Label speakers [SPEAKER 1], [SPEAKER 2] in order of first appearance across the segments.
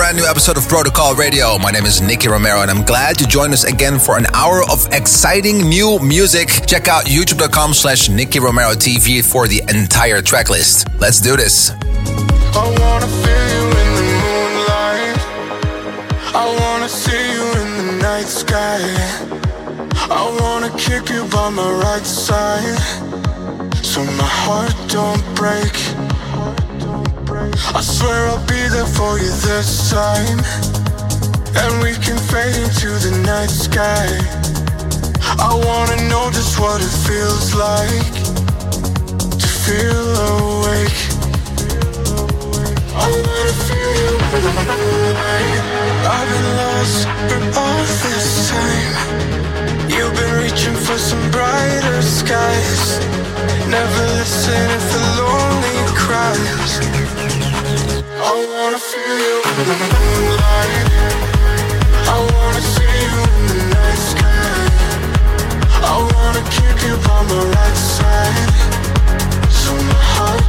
[SPEAKER 1] Brand new episode of Protocol Radio. My name is Nicky Romero, and I'm glad you joined us again for an hour of exciting new music. Check out youtube.com slash Nicky Romero TV for the entire track list. Let's do this.
[SPEAKER 2] I wanna feel you in the moonlight. I wanna see you in the night sky. I wanna kick you by my right side. So my heart don't break. I swear I'll be there for you this time. And we can fade into the night sky. I wanna know just what it feels like to feel awake. I wanna feel you moonlight. I've been lost for all this time. You've been reaching for some brighter skies. Never listen if the lonely cries. I wanna the the keep you by my right side, so my heart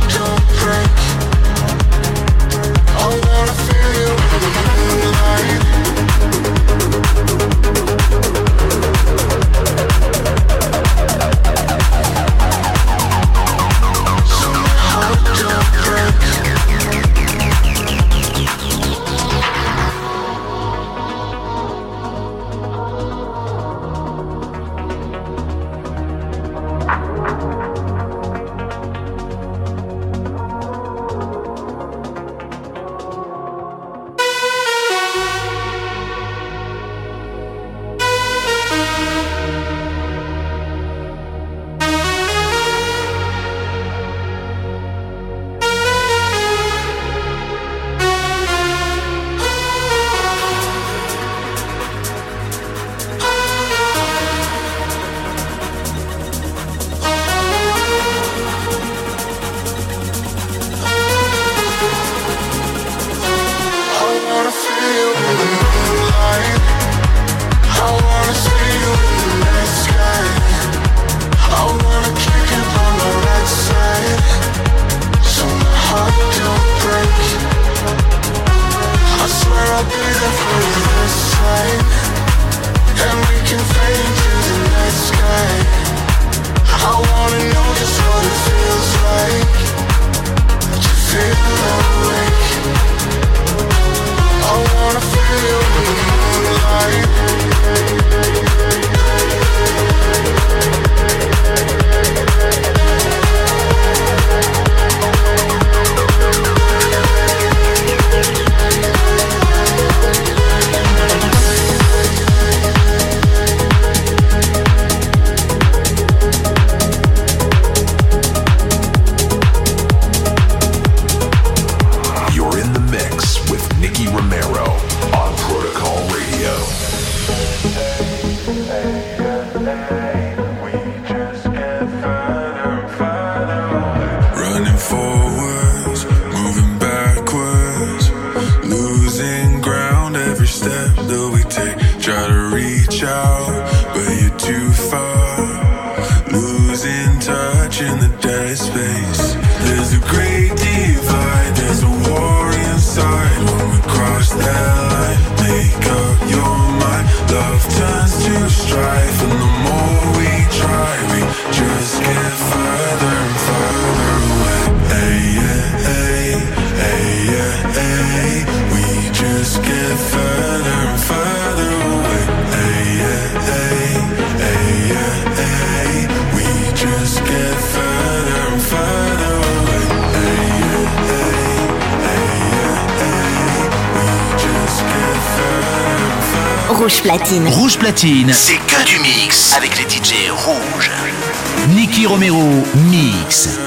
[SPEAKER 2] Platine. C'est que du mix avec les DJ rouges. Nicky Romero, mix.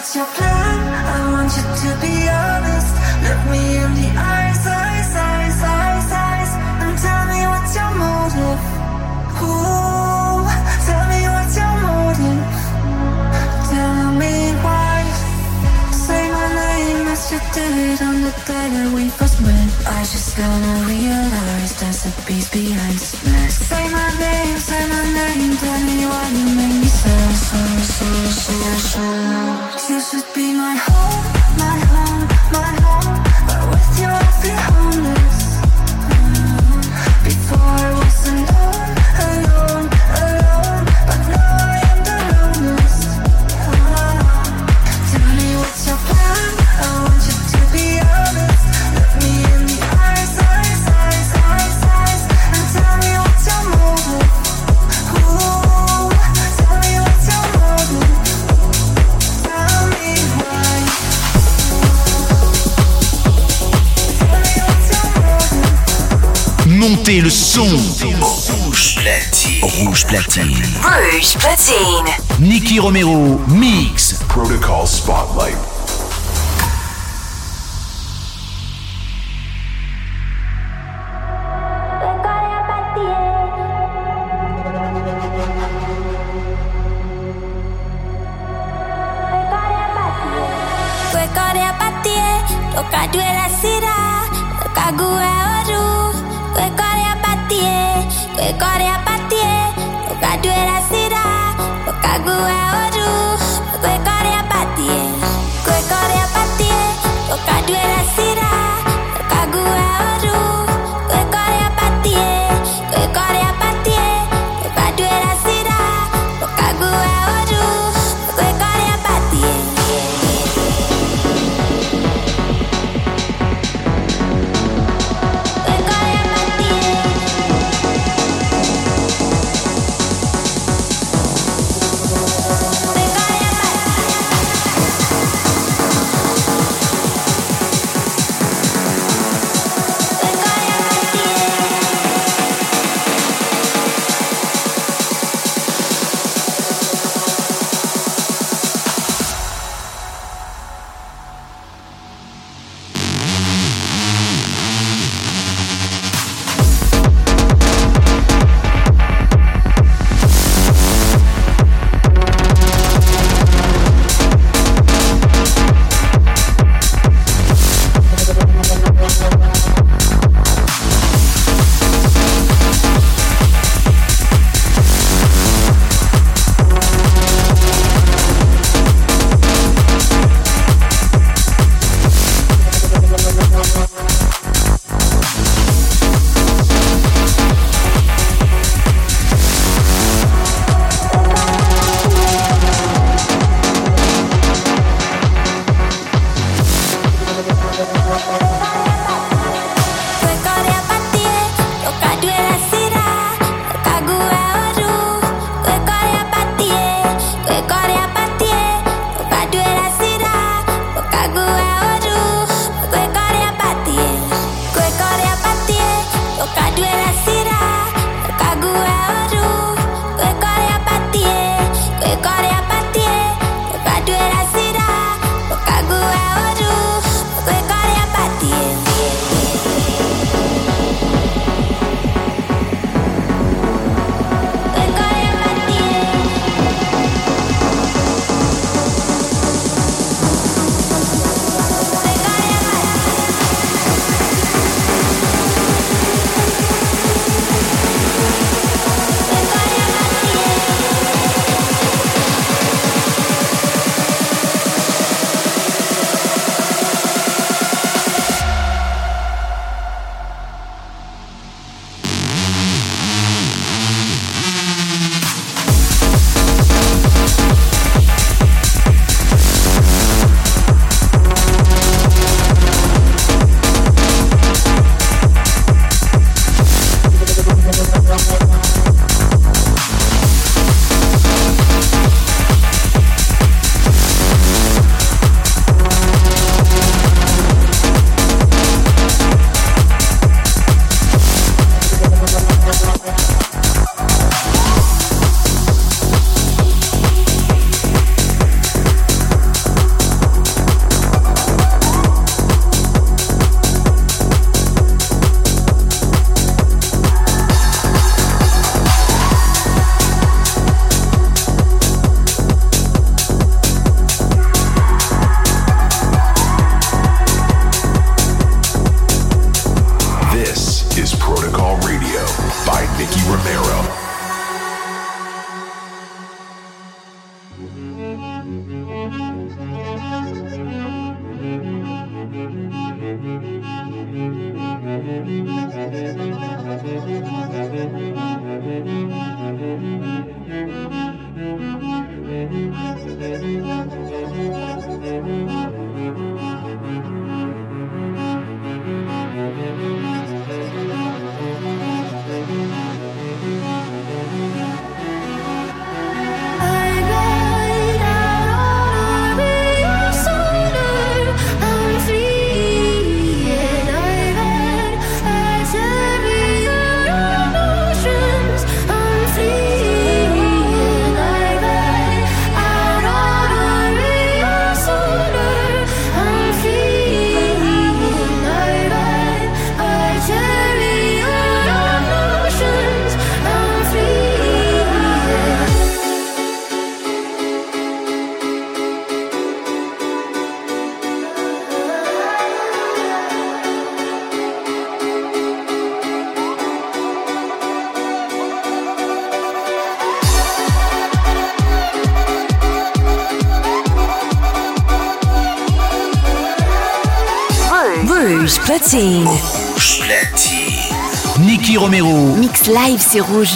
[SPEAKER 2] What's your plan? I want you to be honest. Look me in the eyes, eyes, eyes, eyes, eyes, and tell me what's your motive.
[SPEAKER 3] Ooh, tell
[SPEAKER 4] me what's your motive. Tell me why. Say my name as you did
[SPEAKER 5] on the day that we first met.
[SPEAKER 6] I just
[SPEAKER 5] gonna realize there's
[SPEAKER 7] a piece
[SPEAKER 8] behind this mess. Say
[SPEAKER 3] my name,
[SPEAKER 4] say my name, tell
[SPEAKER 3] me why you make
[SPEAKER 9] me so, so, so, so, so should be my home, my home, my home. But with you, I feel homeless. Rouge platine. Rouge platine. Nicky Romero mix. Protocol Spotlight. c'est rouge.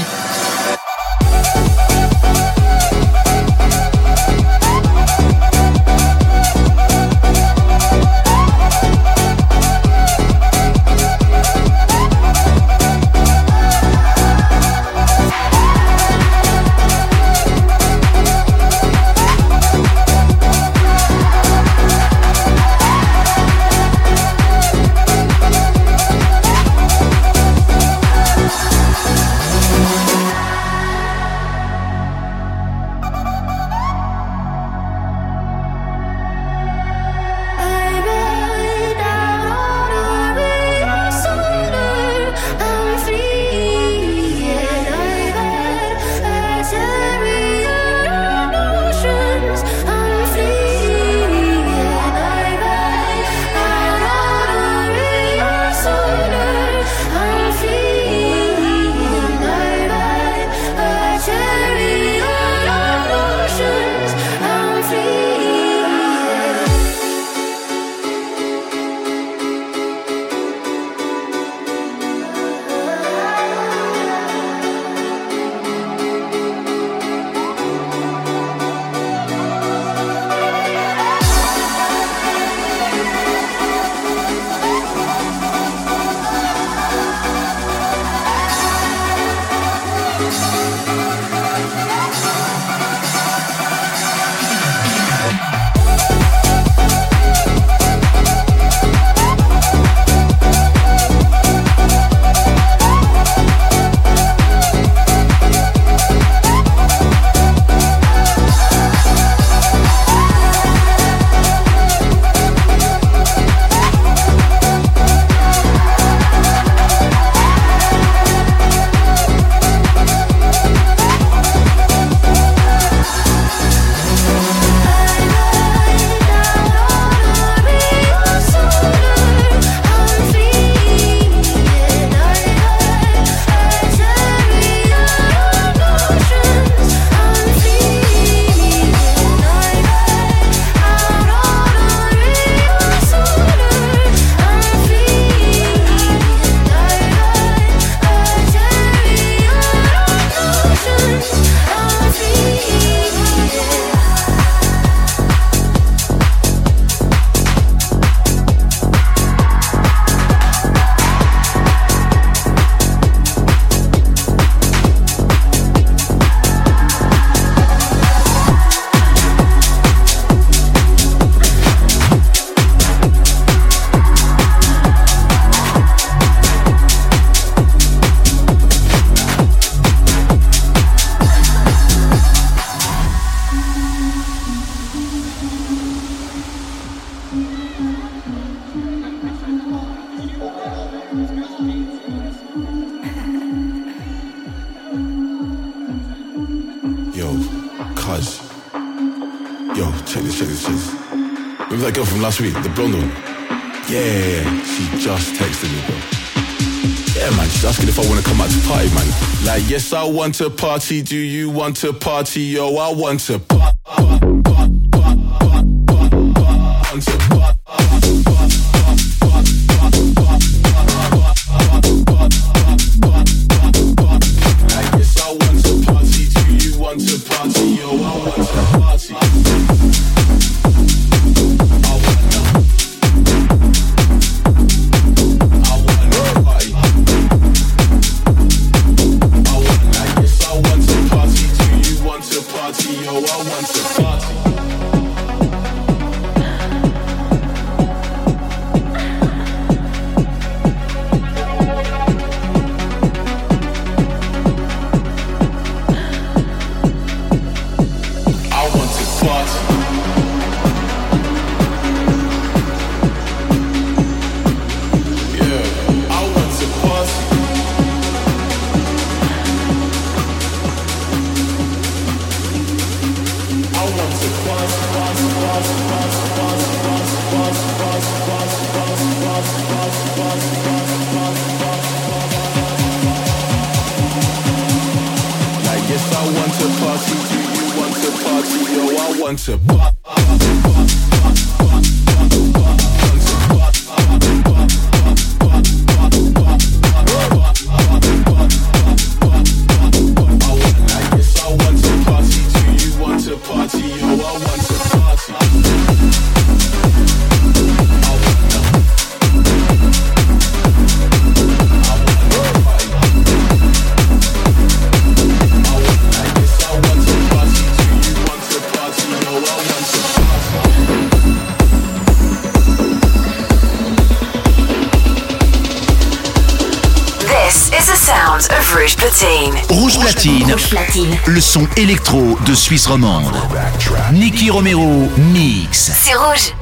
[SPEAKER 9] I want to party. Do you want to party? Yo, I want to sounds
[SPEAKER 10] of Rouge
[SPEAKER 3] Platine.
[SPEAKER 4] Rouge Platine.
[SPEAKER 3] Rouge Platine.
[SPEAKER 4] Le son électro de Suisse romande. Nicky Romero mix.
[SPEAKER 3] C'est rouge.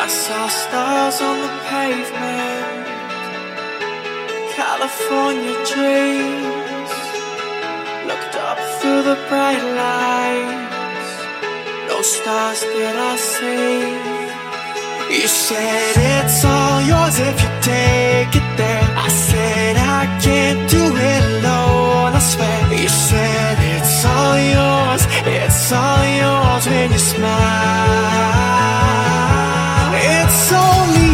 [SPEAKER 10] I saw stars on the pavement. California dreams. Looked up through the bright light. stars that I see. You said it's all yours if you take it there. I said I can't do it alone, I swear. You said it's all yours, it's all yours when you smile. It's only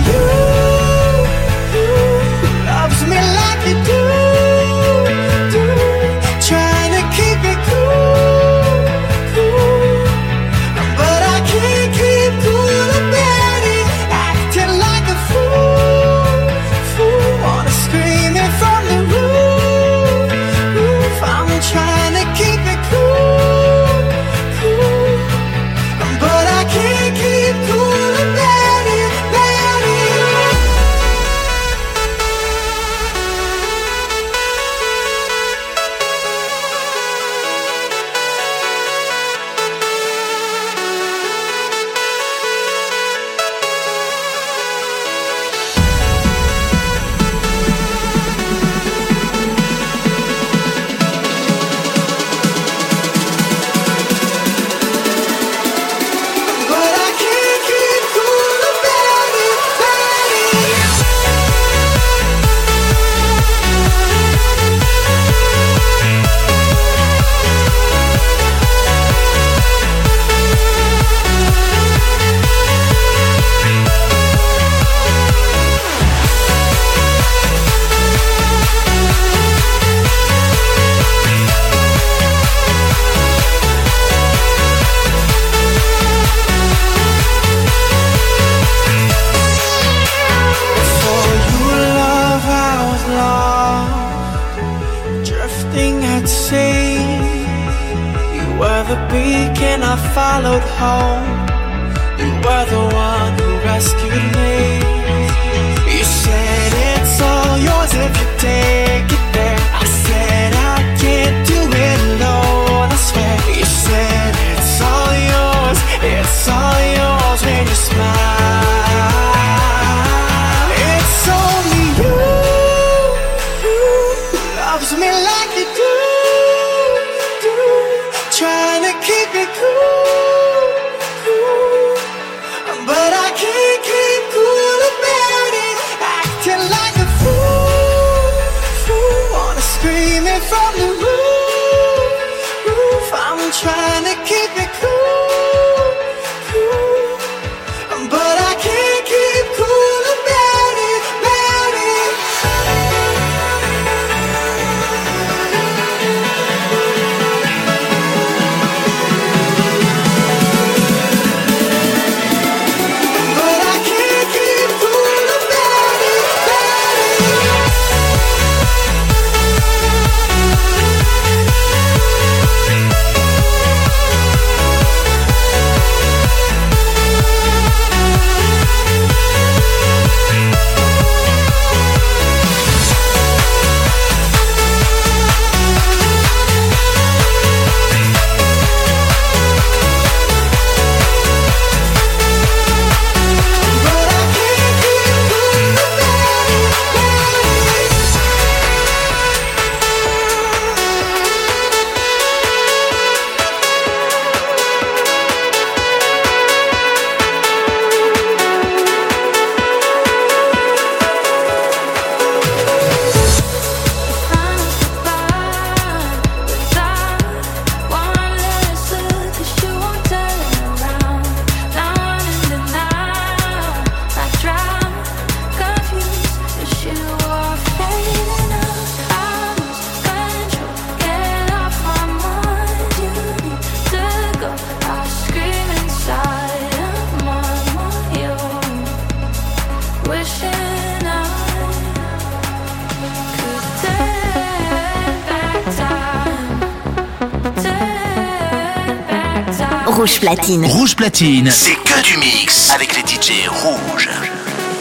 [SPEAKER 11] Platine.
[SPEAKER 3] Rouge Platine, c'est que du mix avec les DJ rouges.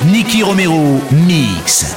[SPEAKER 3] Nicky Romero, mix.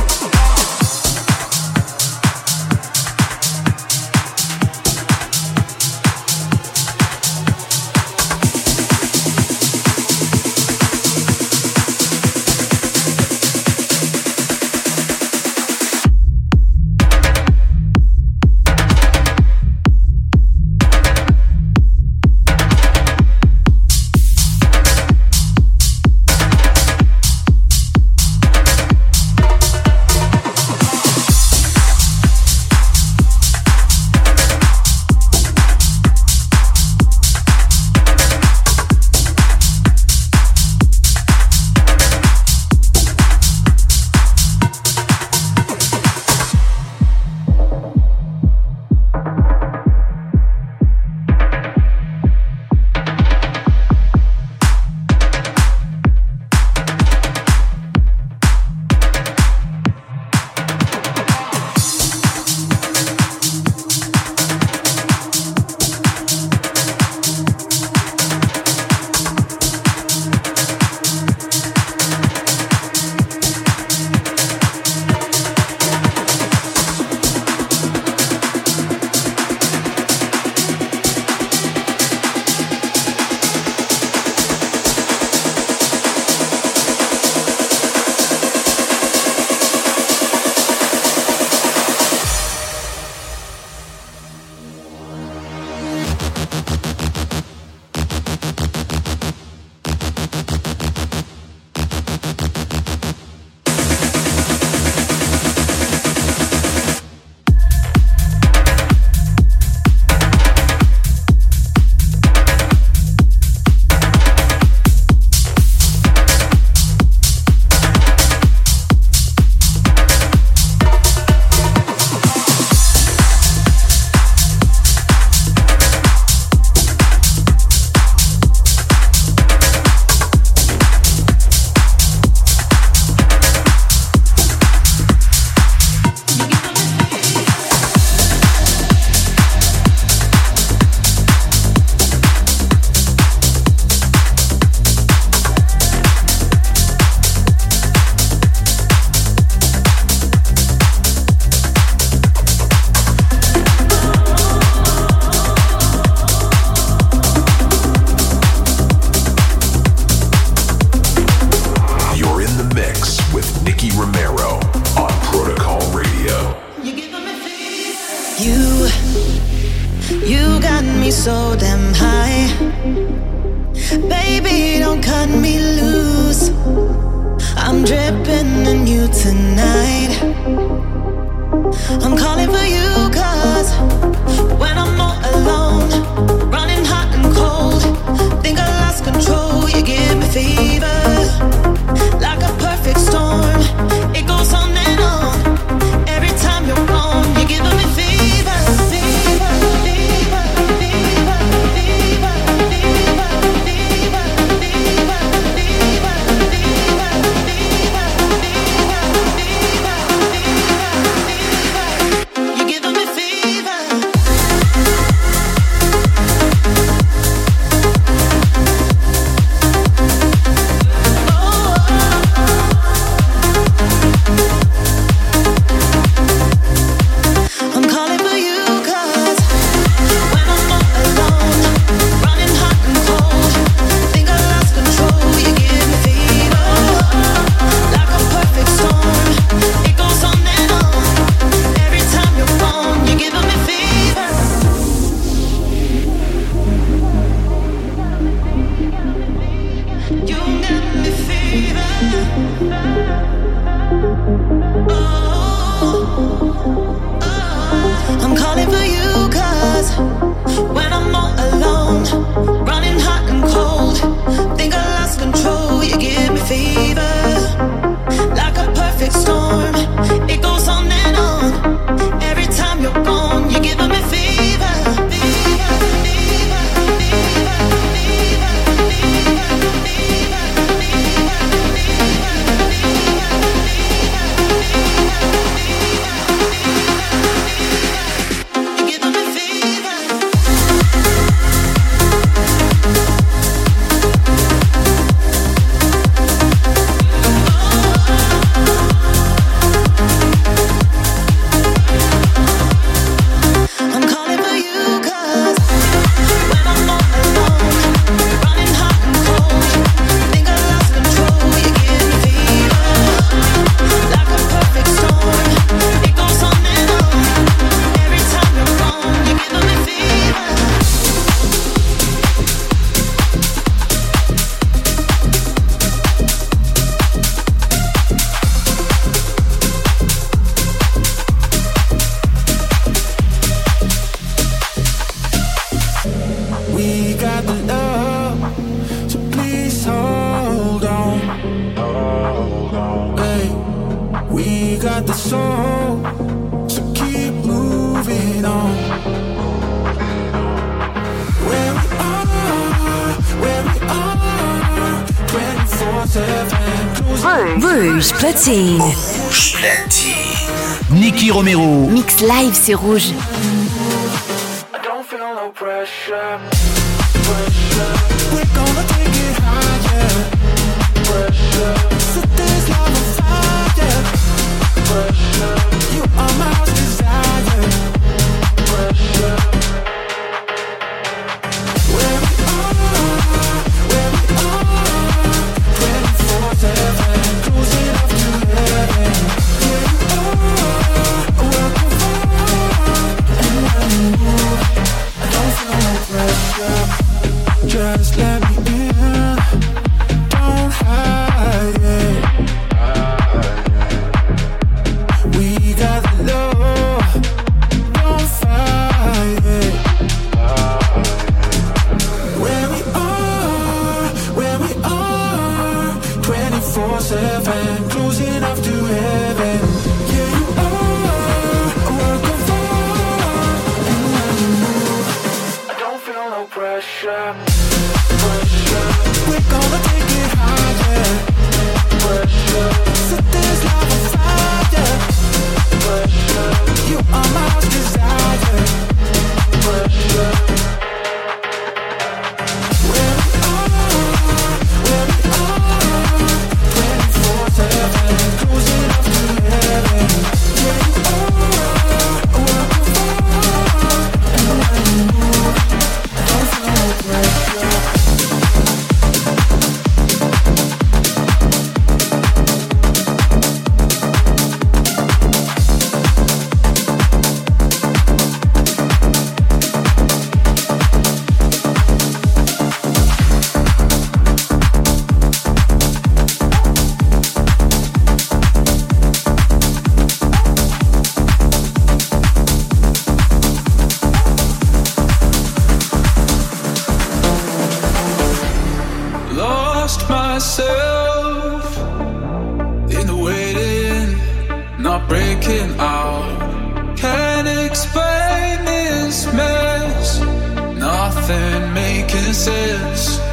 [SPEAKER 12] I'm dripping in you tonight. I'm calling for you cause when I'm all alone, running hot and cold, think I lost control. You give me fever like a perfect storm. c'est rouge. not breaking out. Can't explain this mess, nothing making sense.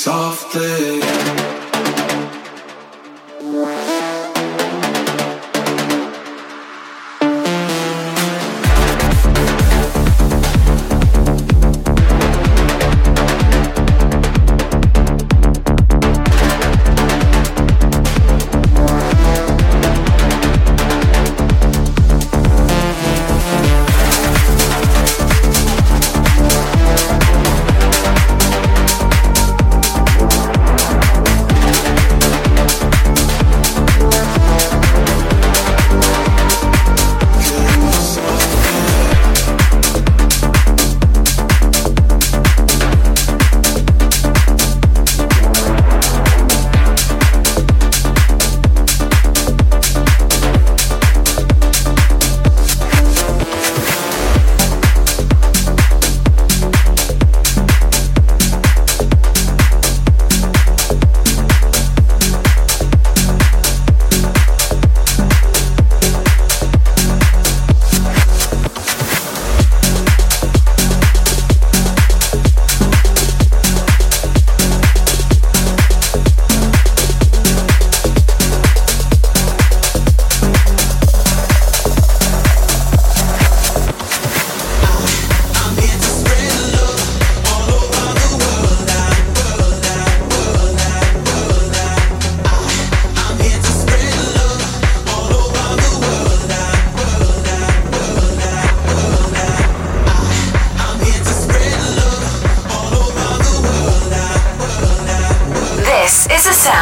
[SPEAKER 12] softly.